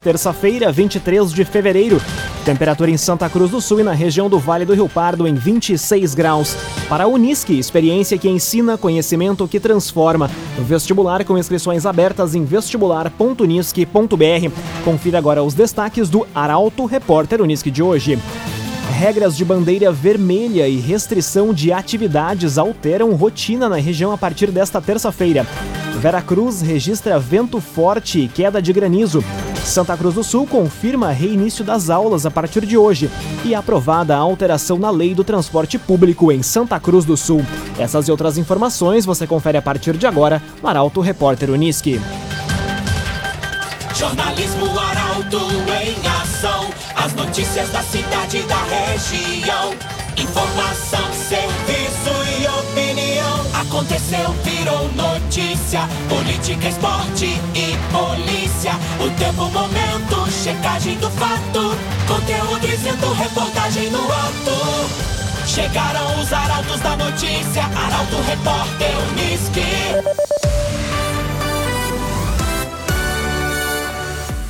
Terça-feira, 23 de fevereiro. Temperatura em Santa Cruz do Sul e na região do Vale do Rio Pardo em 26 graus. Para a Unisque, experiência que ensina, conhecimento que transforma. Vestibular com inscrições abertas em vestibular.unisque.br. Confira agora os destaques do Arauto Repórter Unisque de hoje. Regras de bandeira vermelha e restrição de atividades alteram rotina na região a partir desta terça-feira. Veracruz registra vento forte e queda de granizo. Santa Cruz do Sul confirma reinício das aulas a partir de hoje e aprovada a alteração na lei do transporte público em Santa Cruz do Sul. Essas e outras informações você confere a partir de agora no Arauto Repórter Uniski. Jornalismo Arauto em ação. As notícias da cidade e da região. Informação, serviço e. Aconteceu, virou notícia. Política, esporte e polícia. O tempo, momento, checagem do fato. Conteúdo dizendo, reportagem no ato. Chegaram os arautos da notícia. Arauto, repórter, Uniski.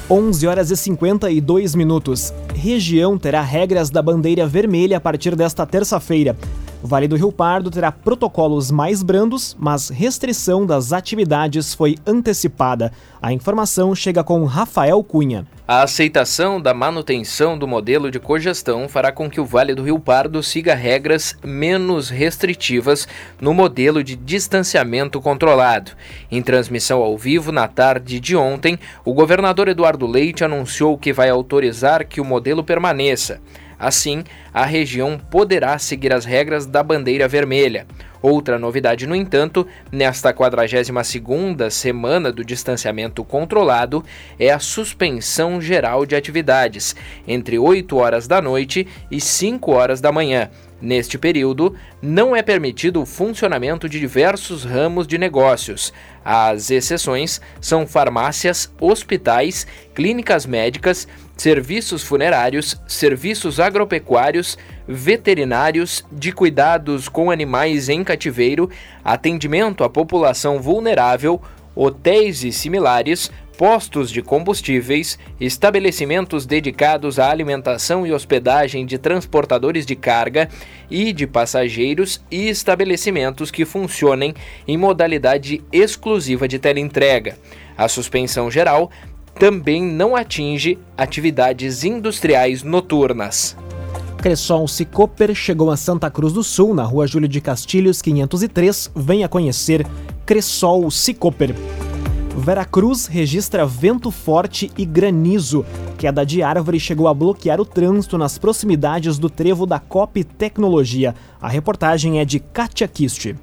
11 horas e 52 minutos. Região terá regras da bandeira vermelha a partir desta terça-feira. Vale do Rio Pardo terá protocolos mais brandos, mas restrição das atividades foi antecipada. A informação chega com Rafael Cunha. A aceitação da manutenção do modelo de cogestão fará com que o Vale do Rio Pardo siga regras menos restritivas no modelo de distanciamento controlado. Em transmissão ao vivo na tarde de ontem, o governador Eduardo Leite anunciou que vai autorizar que o modelo permaneça. Assim, a região poderá seguir as regras da bandeira vermelha. Outra novidade, no entanto, nesta 42ª semana do distanciamento controlado é a suspensão geral de atividades entre 8 horas da noite e 5 horas da manhã. Neste período, não é permitido o funcionamento de diversos ramos de negócios. As exceções são farmácias, hospitais, clínicas médicas serviços funerários, serviços agropecuários, veterinários, de cuidados com animais em cativeiro, atendimento à população vulnerável, hotéis e similares, postos de combustíveis, estabelecimentos dedicados à alimentação e hospedagem de transportadores de carga e de passageiros e estabelecimentos que funcionem em modalidade exclusiva de teleentrega. A suspensão geral também não atinge atividades industriais noturnas. Cressol Cicoper chegou a Santa Cruz do Sul, na rua Júlio de Castilhos, 503. Venha conhecer Cressol Cicoper. Veracruz registra vento forte e granizo. Queda de árvore chegou a bloquear o trânsito nas proximidades do trevo da COP Tecnologia. A reportagem é de Katia Kist.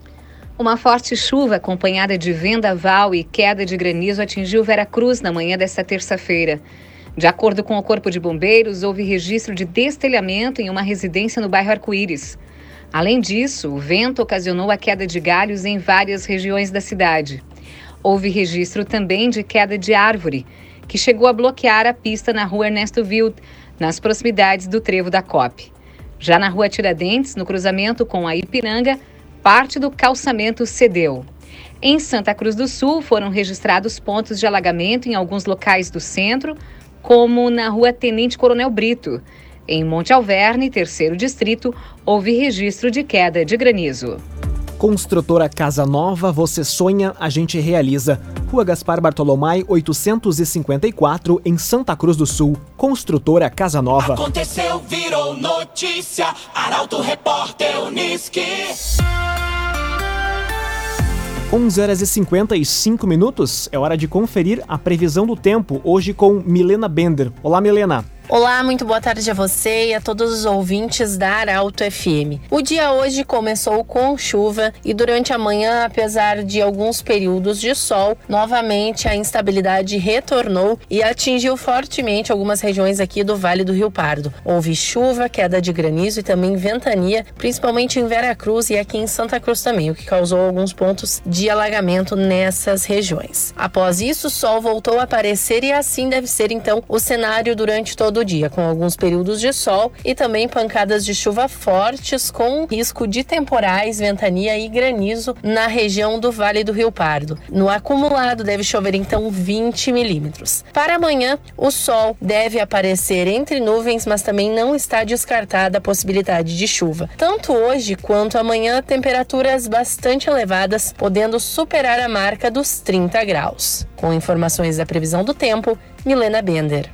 Uma forte chuva acompanhada de vendaval e queda de granizo atingiu Veracruz na manhã desta terça-feira. De acordo com o Corpo de Bombeiros, houve registro de destelhamento em uma residência no bairro Arco-Íris. Além disso, o vento ocasionou a queda de galhos em várias regiões da cidade. Houve registro também de queda de árvore, que chegou a bloquear a pista na rua Ernesto Wild, nas proximidades do trevo da COP. Já na rua Tiradentes, no cruzamento com a Ipiranga, parte do calçamento cedeu. Em Santa Cruz do Sul, foram registrados pontos de alagamento em alguns locais do centro, como na rua Tenente Coronel Brito. Em Monte Alverne, terceiro distrito, houve registro de queda de granizo. Construtora Casa Nova, você sonha, a gente realiza. Rua Gaspar Bartolomai, 854, em Santa Cruz do Sul. Construtora Casa Nova. Aconteceu, virou notícia. Arauto Repórter Uniski. 11 horas e 55 minutos. É hora de conferir a previsão do tempo hoje com Milena Bender. Olá, Milena. Olá, muito boa tarde a você e a todos os ouvintes da Arauto FM. O dia hoje começou com chuva e durante a manhã, apesar de alguns períodos de sol, novamente a instabilidade retornou e atingiu fortemente algumas regiões aqui do Vale do Rio Pardo. Houve chuva, queda de granizo e também ventania, principalmente em Veracruz e aqui em Santa Cruz também, o que causou alguns pontos de alagamento nessas regiões. Após isso, o sol voltou a aparecer e assim deve ser então o cenário durante todo do dia, com alguns períodos de sol e também pancadas de chuva fortes com risco de temporais, ventania e granizo na região do Vale do Rio Pardo. No acumulado deve chover então 20 milímetros. Para amanhã, o sol deve aparecer entre nuvens, mas também não está descartada a possibilidade de chuva. Tanto hoje quanto amanhã, temperaturas bastante elevadas, podendo superar a marca dos 30 graus. Com informações da previsão do tempo, Milena Bender.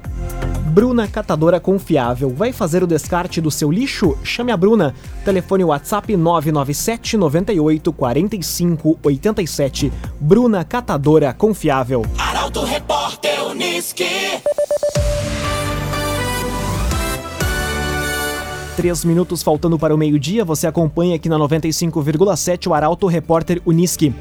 Bruna Catadora Confiável. Vai fazer o descarte do seu lixo? Chame a Bruna. Telefone WhatsApp 997 98 45 87. Bruna Catadora Confiável. Arauto Repórter Uniski. Três minutos faltando para o meio-dia, você acompanha aqui na 95,7 o Arauto Repórter Uniski.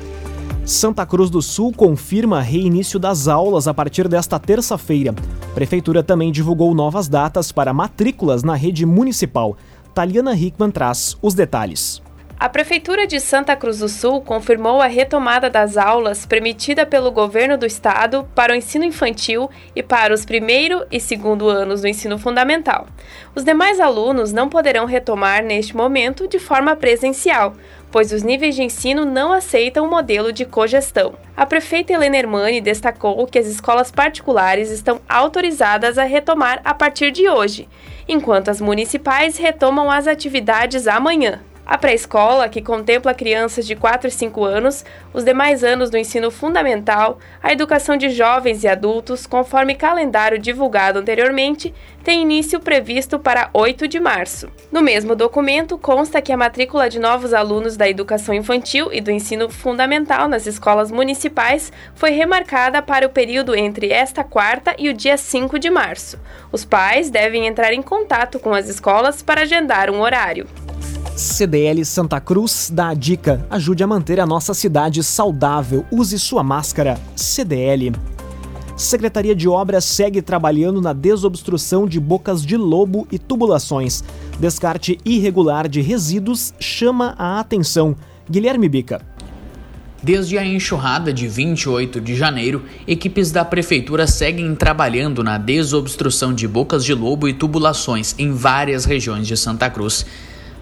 Santa Cruz do Sul confirma reinício das aulas a partir desta terça-feira. Prefeitura também divulgou novas datas para matrículas na rede municipal. Taliana Hickman traz os detalhes. A Prefeitura de Santa Cruz do Sul confirmou a retomada das aulas permitida pelo governo do estado para o ensino infantil e para os primeiro e segundo anos do ensino fundamental. Os demais alunos não poderão retomar neste momento de forma presencial, pois os níveis de ensino não aceitam o modelo de cogestão. A prefeita Helena Hermani destacou que as escolas particulares estão autorizadas a retomar a partir de hoje, enquanto as municipais retomam as atividades amanhã. A pré-escola, que contempla crianças de 4 e 5 anos, os demais anos do ensino fundamental, a educação de jovens e adultos, conforme calendário divulgado anteriormente, tem início previsto para 8 de março. No mesmo documento, consta que a matrícula de novos alunos da educação infantil e do ensino fundamental nas escolas municipais foi remarcada para o período entre esta quarta e o dia 5 de março. Os pais devem entrar em contato com as escolas para agendar um horário. CDL Santa Cruz dá a dica: ajude a manter a nossa cidade saudável. Use sua máscara. CDL. Secretaria de Obras segue trabalhando na desobstrução de bocas de lobo e tubulações. Descarte irregular de resíduos chama a atenção. Guilherme Bica. Desde a enxurrada de 28 de janeiro, equipes da prefeitura seguem trabalhando na desobstrução de bocas de lobo e tubulações em várias regiões de Santa Cruz.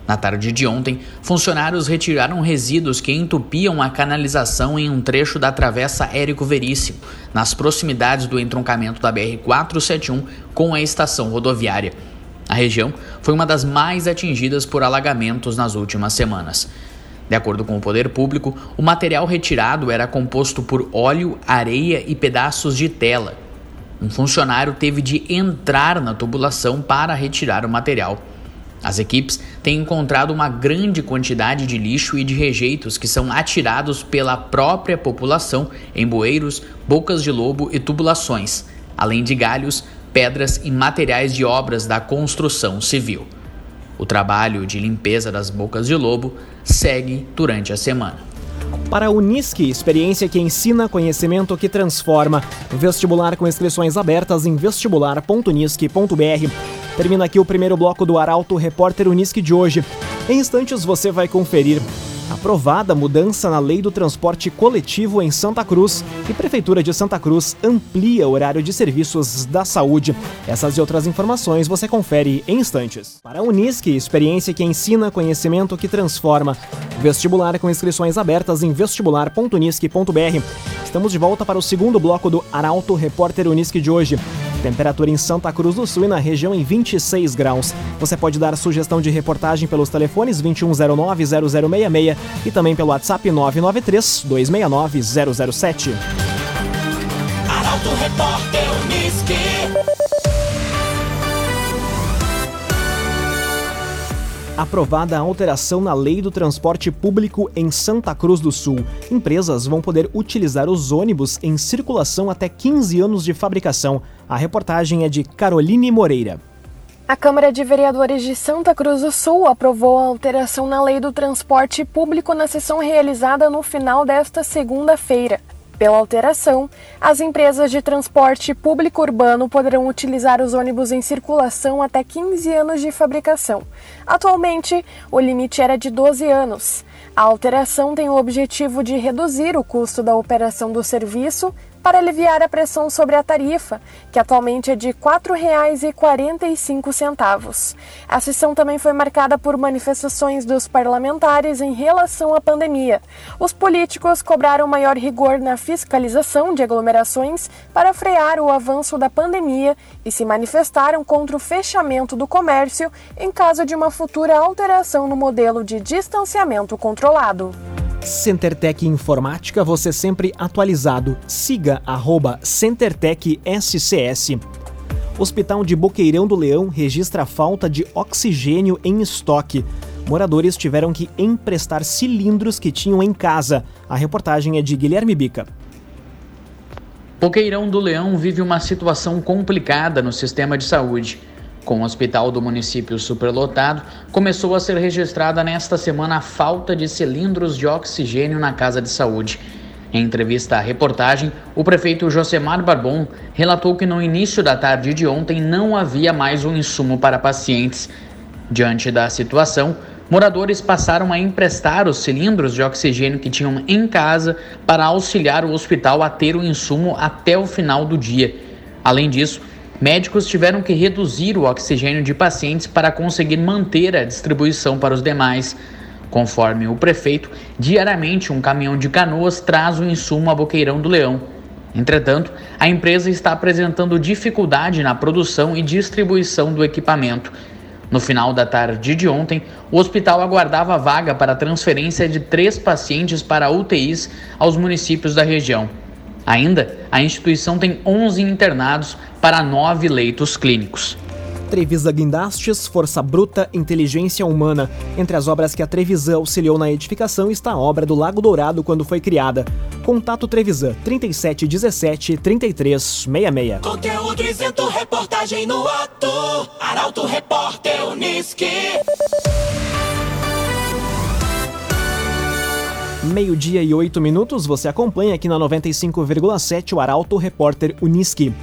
Na tarde de ontem, funcionários retiraram resíduos que entupiam a canalização em um trecho da travessa Érico Veríssimo, nas proximidades do entroncamento da BR-471 com a estação rodoviária. A região foi uma das mais atingidas por alagamentos nas últimas semanas. De acordo com o poder público, o material retirado era composto por óleo, areia e pedaços de tela. Um funcionário teve de entrar na tubulação para retirar o material. As equipes têm encontrado uma grande quantidade de lixo e de rejeitos que são atirados pela própria população em bueiros, bocas de lobo e tubulações, além de galhos, pedras e materiais de obras da construção civil. O trabalho de limpeza das bocas de lobo segue durante a semana. Para a Unisque, experiência que ensina, conhecimento que transforma. Vestibular com inscrições abertas em vestibular.unisque.br. Termina aqui o primeiro bloco do Arauto Repórter Unisque de hoje. Em instantes você vai conferir aprovada mudança na lei do transporte coletivo em Santa Cruz e Prefeitura de Santa Cruz amplia o horário de serviços da saúde. Essas e outras informações você confere em instantes. Para a Unisque, experiência que ensina, conhecimento que transforma. Vestibular com inscrições abertas em vestibular.unisque.br. Estamos de volta para o segundo bloco do Arauto Repórter Unisque de hoje. Temperatura em Santa Cruz do Sul e na região em 26 graus. Você pode dar sugestão de reportagem pelos telefones 2109-0066 e também pelo WhatsApp 993-269-007. Aprovada a alteração na lei do transporte público em Santa Cruz do Sul. Empresas vão poder utilizar os ônibus em circulação até 15 anos de fabricação. A reportagem é de Caroline Moreira. A Câmara de Vereadores de Santa Cruz do Sul aprovou a alteração na lei do transporte público na sessão realizada no final desta segunda-feira. Pela alteração, as empresas de transporte público urbano poderão utilizar os ônibus em circulação até 15 anos de fabricação. Atualmente, o limite era de 12 anos. A alteração tem o objetivo de reduzir o custo da operação do serviço, para aliviar a pressão sobre a tarifa, que atualmente é de R$ 4,45. A sessão também foi marcada por manifestações dos parlamentares em relação à pandemia. Os políticos cobraram maior rigor na fiscalização de aglomerações para frear o avanço da pandemia e se manifestaram contra o fechamento do comércio em caso de uma futura alteração no modelo de distanciamento controlado. CenterTech Informática, você sempre atualizado. Siga arroba CenterTech SCS. Hospital de Boqueirão do Leão registra falta de oxigênio em estoque. Moradores tiveram que emprestar cilindros que tinham em casa. A reportagem é de Guilherme Bica. Boqueirão do Leão vive uma situação complicada no sistema de saúde. Com o hospital do município superlotado, começou a ser registrada nesta semana a falta de cilindros de oxigênio na casa de saúde. Em entrevista à reportagem, o prefeito Josemar Barbon relatou que no início da tarde de ontem não havia mais um insumo para pacientes. Diante da situação, moradores passaram a emprestar os cilindros de oxigênio que tinham em casa para auxiliar o hospital a ter o insumo até o final do dia. Além disso, médicos tiveram que reduzir o oxigênio de pacientes para conseguir manter a distribuição para os demais. Conforme o prefeito, diariamente um caminhão de canoas traz o insumo a Boqueirão do Leão. Entretanto, a empresa está apresentando dificuldade na produção e distribuição do equipamento. No final da tarde de ontem, o hospital aguardava vaga para transferência de três pacientes para UTIs aos municípios da região. Ainda, a instituição tem 11 internados para nove leitos clínicos. Trevisa Guindastes, Força Bruta, Inteligência Humana. Entre as obras que a Trevisan auxiliou na edificação está a obra do Lago Dourado quando foi criada. Contato Trevisan 3717 3366. Conteúdo isento, reportagem no ato. Arauto Repórter Uniski. Meio-dia e oito minutos, você acompanha aqui na 95,7 o Arauto Repórter Uniski.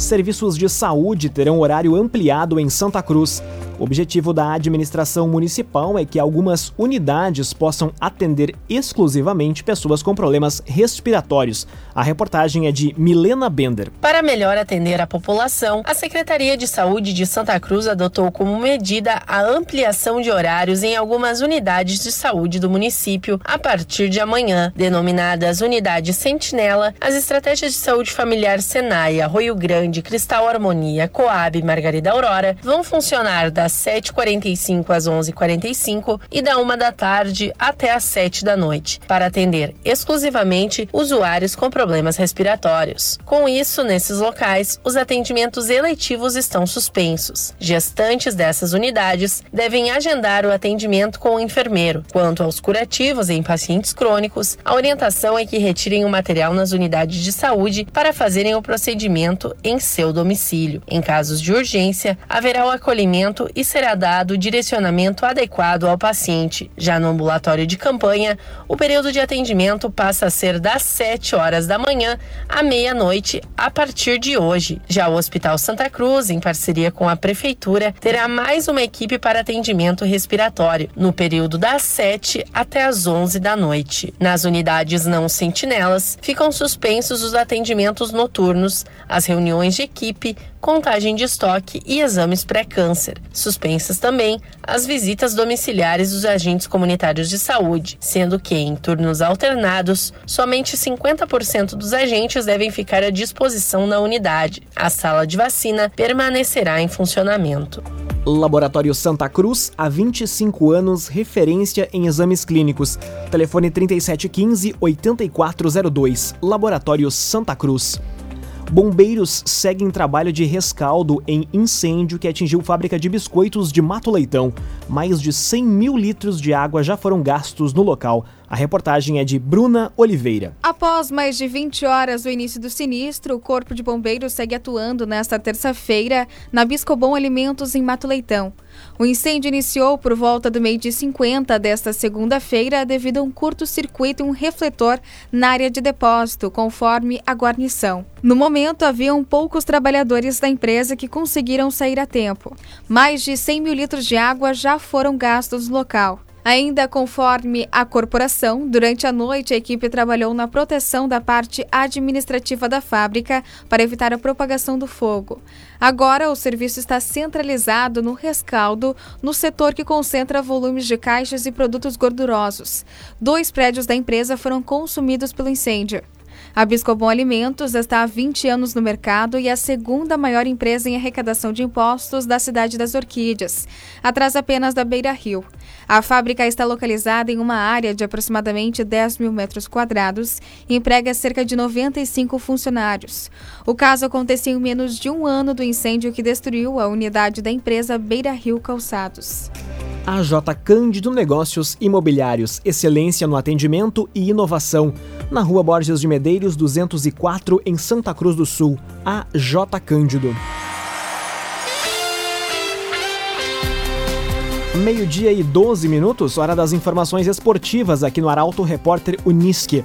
Serviços de saúde terão horário ampliado em Santa Cruz. O objetivo da administração municipal é que algumas unidades possam atender exclusivamente pessoas com problemas respiratórios. A reportagem é de Milena Bender. Para melhor atender a população, a Secretaria de Saúde de Santa Cruz adotou como medida a ampliação de horários em algumas unidades de saúde do município a partir de amanhã. Denominadas Unidades Sentinela, as estratégias de saúde familiar Senai, Arroio Grande, Cristal Harmonia, Coab e Margarida Aurora vão funcionar das 7h45 às 11h45 e da 1 da tarde até às 7 da noite, para atender exclusivamente usuários com problemas respiratórios. Com isso, nesses locais, os atendimentos eletivos estão suspensos. Gestantes dessas unidades devem agendar o atendimento com o enfermeiro. Quanto aos curativos em pacientes crônicos, a orientação é que retirem o material nas unidades de saúde para fazerem o procedimento em seu domicílio. Em casos de urgência, haverá o acolhimento e será dado o direcionamento adequado ao paciente. Já no ambulatório de campanha, o período de atendimento passa a ser das 7 horas da manhã à meia-noite a partir de hoje. Já o Hospital Santa Cruz, em parceria com a Prefeitura, terá mais uma equipe para atendimento respiratório, no período das 7 até as 11 da noite. Nas unidades não sentinelas, ficam suspensos os atendimentos noturnos, as reuniões de equipe, contagem de estoque e exames pré-câncer. Suspensas também as visitas domiciliares dos agentes comunitários de saúde, sendo que, em turnos alternados, somente 50% dos agentes devem ficar à disposição na unidade. A sala de vacina permanecerá em funcionamento. Laboratório Santa Cruz, há 25 anos, referência em exames clínicos. Telefone 3715-8402. Laboratório Santa Cruz. Bombeiros seguem trabalho de rescaldo em incêndio que atingiu fábrica de biscoitos de Mato Leitão. Mais de 100 mil litros de água já foram gastos no local. A reportagem é de Bruna Oliveira. Após mais de 20 horas do início do sinistro, o Corpo de Bombeiros segue atuando nesta terça-feira na Biscobom Alimentos em Mato Leitão. O incêndio iniciou por volta do meio de 50 desta segunda-feira devido a um curto-circuito e um refletor na área de depósito, conforme a guarnição. No momento, haviam poucos trabalhadores da empresa que conseguiram sair a tempo. Mais de 100 mil litros de água já foram gastos no local. Ainda conforme a corporação, durante a noite a equipe trabalhou na proteção da parte administrativa da fábrica para evitar a propagação do fogo. Agora o serviço está centralizado no rescaldo, no setor que concentra volumes de caixas e produtos gordurosos. Dois prédios da empresa foram consumidos pelo incêndio. A Biscobon Alimentos está há 20 anos no mercado e é a segunda maior empresa em arrecadação de impostos da cidade das Orquídeas, atrás apenas da Beira Rio. A fábrica está localizada em uma área de aproximadamente 10 mil metros quadrados e emprega cerca de 95 funcionários. O caso aconteceu em menos de um ano do incêndio que destruiu a unidade da empresa Beira Rio Calçados. AJ Cândido Negócios Imobiliários, excelência no atendimento e inovação. Na rua Borges de Medeiros, 204, em Santa Cruz do Sul. AJ Cândido. Meio-dia e 12 minutos, hora das informações esportivas aqui no Arauto Repórter Unisque.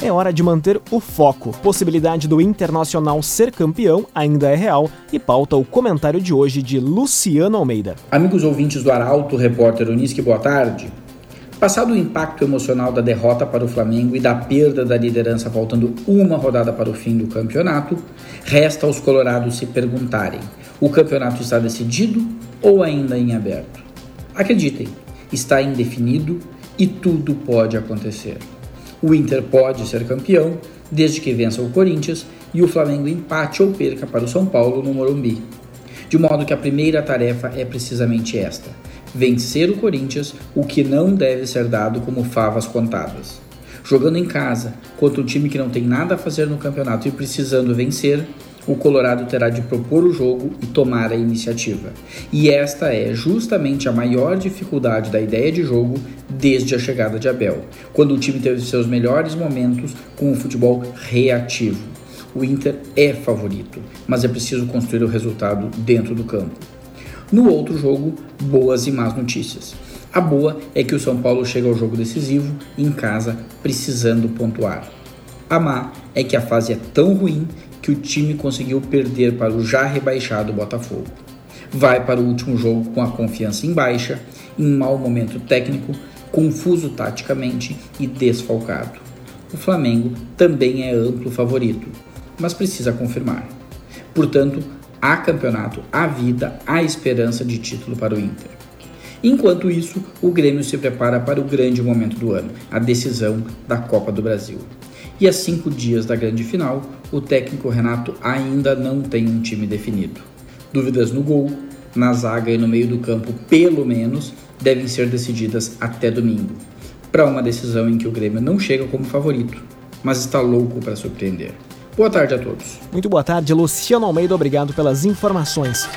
É hora de manter o foco. Possibilidade do Internacional ser campeão ainda é real e pauta o comentário de hoje de Luciano Almeida. Amigos ouvintes do Arauto, repórter Unisque, boa tarde. Passado o impacto emocional da derrota para o Flamengo e da perda da liderança faltando uma rodada para o fim do campeonato, resta aos colorados se perguntarem: o campeonato está decidido ou ainda em aberto? Acreditem, está indefinido e tudo pode acontecer. O Inter pode ser campeão desde que vença o Corinthians e o Flamengo empate ou perca para o São Paulo no Morumbi. De modo que a primeira tarefa é precisamente esta: vencer o Corinthians, o que não deve ser dado como favas contadas. Jogando em casa, contra um time que não tem nada a fazer no campeonato e precisando vencer, o Colorado terá de propor o jogo e tomar a iniciativa. E esta é justamente a maior dificuldade da ideia de jogo desde a chegada de Abel, quando o time teve seus melhores momentos com o futebol reativo. O Inter é favorito, mas é preciso construir o resultado dentro do campo. No outro jogo, boas e más notícias. A boa é que o São Paulo chega ao jogo decisivo, em casa, precisando pontuar. A má é que a fase é tão ruim que o time conseguiu perder para o já rebaixado Botafogo. Vai para o último jogo com a confiança em baixa, em mau momento técnico, confuso taticamente e desfalcado. O Flamengo também é amplo favorito, mas precisa confirmar. Portanto, há campeonato, há vida, há esperança de título para o Inter. Enquanto isso, o Grêmio se prepara para o grande momento do ano, a decisão da Copa do Brasil. E a cinco dias da grande final, o técnico Renato ainda não tem um time definido. Dúvidas no gol, na zaga e no meio do campo, pelo menos, devem ser decididas até domingo, para uma decisão em que o Grêmio não chega como favorito, mas está louco para surpreender. Boa tarde a todos. Muito boa tarde, Luciano Almeida, obrigado pelas informações.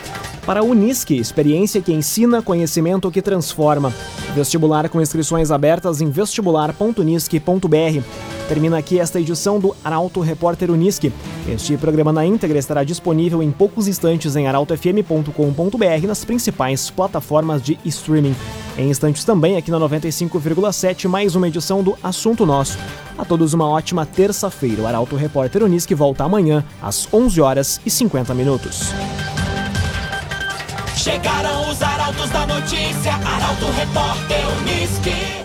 Para a Unisque, experiência que ensina, conhecimento que transforma. Vestibular com inscrições abertas em vestibular.unisque.br. Termina aqui esta edição do Arauto Repórter Unisque. Este programa na íntegra estará disponível em poucos instantes em arautofm.com.br nas principais plataformas de streaming. Em instantes também aqui na 95,7 mais uma edição do Assunto Nosso. A todos uma ótima terça-feira. O Arauto Repórter Unisque volta amanhã às 11 horas e 50 minutos. Chegaram os arautos da notícia, Arauto Repórter Unisque.